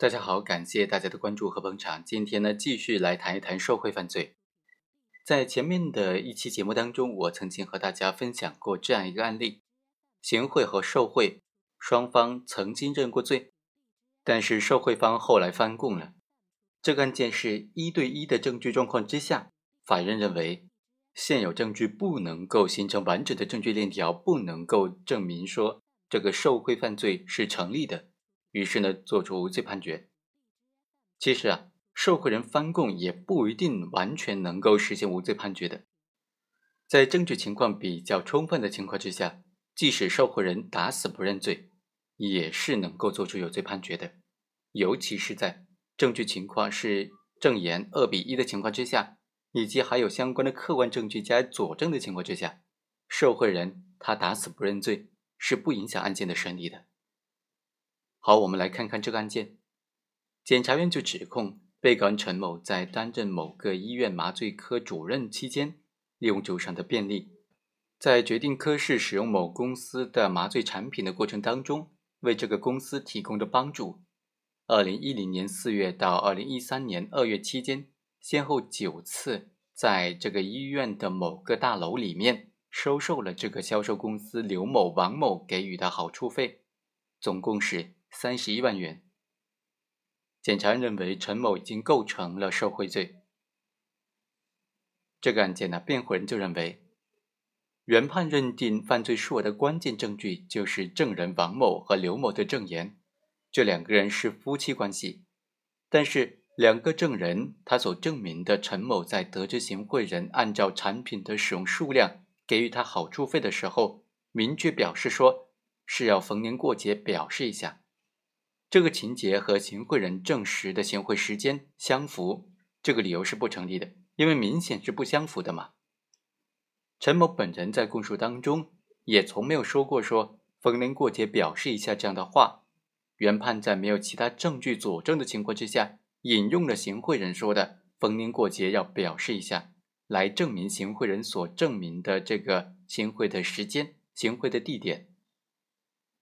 大家好，感谢大家的关注和捧场。今天呢，继续来谈一谈受贿犯罪。在前面的一期节目当中，我曾经和大家分享过这样一个案例：行贿和受贿双方曾经认过罪，但是受贿方后来翻供了。这个案件是一对一的证据状况之下，法院认为现有证据不能够形成完整的证据链条，不能够证明说这个受贿犯罪是成立的，于是呢，作出无罪判决。其实啊。受贿人翻供也不一定完全能够实现无罪判决的，在证据情况比较充分的情况之下，即使受贿人打死不认罪，也是能够做出有罪判决的。尤其是在证据情况是证言二比一的情况之下，以及还有相关的客观证据加以佐证的情况之下，受贿人他打死不认罪是不影响案件的审理的。好，我们来看看这个案件，检察院就指控。被告人陈某在担任某个医院麻醉科主任期间，利用职务上的便利，在决定科室使用某公司的麻醉产品的过程当中，为这个公司提供的帮助。二零一零年四月到二零一三年二月期间，先后九次在这个医院的某个大楼里面收受了这个销售公司刘某、王某给予的好处费，总共是三十一万元。检察院认为陈某已经构成了受贿罪。这个案件呢，辩护人就认为，原判认定犯罪数额的关键证据就是证人王某和刘某的证言，这两个人是夫妻关系。但是两个证人他所证明的陈某在得知行贿人按照产品的使用数量给予他好处费的时候，明确表示说是要逢年过节表示一下。这个情节和行贿人证实的行贿时间相符，这个理由是不成立的，因为明显是不相符的嘛。陈某本人在供述当中也从没有说过说逢年过节表示一下这样的话。原判在没有其他证据佐证的情况之下，引用了行贿人说的逢年过节要表示一下，来证明行贿人所证明的这个行贿的时间、行贿的地点，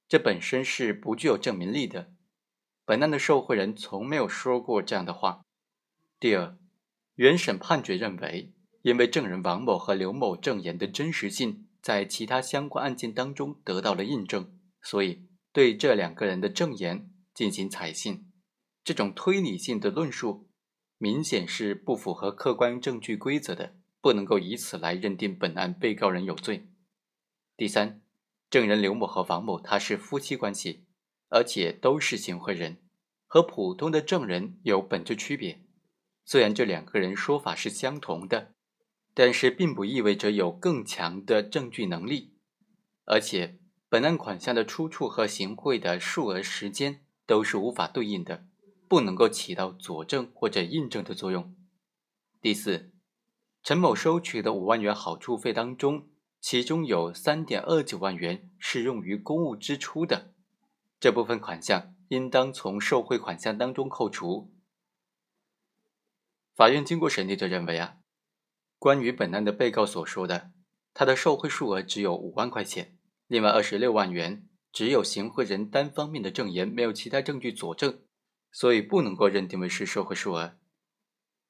这本身是不具有证明力的。本案的受贿人从没有说过这样的话。第二，原审判决认为，因为证人王某和刘某证言的真实性在其他相关案件当中得到了印证，所以对这两个人的证言进行采信。这种推理性的论述明显是不符合客观证据规则的，不能够以此来认定本案被告人有罪。第三，证人刘某和王某他是夫妻关系。而且都是行贿人，和普通的证人有本质区别。虽然这两个人说法是相同的，但是并不意味着有更强的证据能力。而且，本案款项的出处和行贿的数额、时间都是无法对应的，不能够起到佐证或者印证的作用。第四，陈某收取的五万元好处费当中，其中有三点二九万元是用于公务支出的。这部分款项应当从受贿款项当中扣除。法院经过审理，就认为啊，关于本案的被告所说的，他的受贿数额只有五万块钱，另外二十六万元只有行贿人单方面的证言，没有其他证据佐证，所以不能够认定为是受贿数额。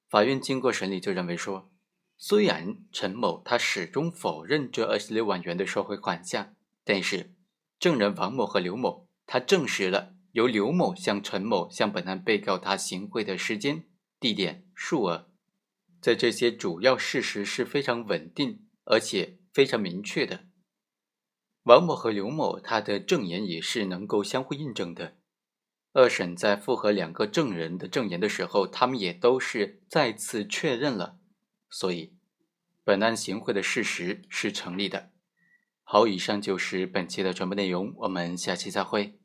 法院经过审理，就认为说，虽然陈某他始终否认这二十六万元的受贿款项，但是证人王某和刘某。他证实了由刘某向陈某向本案被告他行贿的时间、地点、数额，在这些主要事实是非常稳定而且非常明确的。王某和刘某他的证言也是能够相互印证的。二审在复核两个证人的证言的时候，他们也都是再次确认了，所以本案行贿的事实是成立的。好，以上就是本期的全部内容，我们下期再会。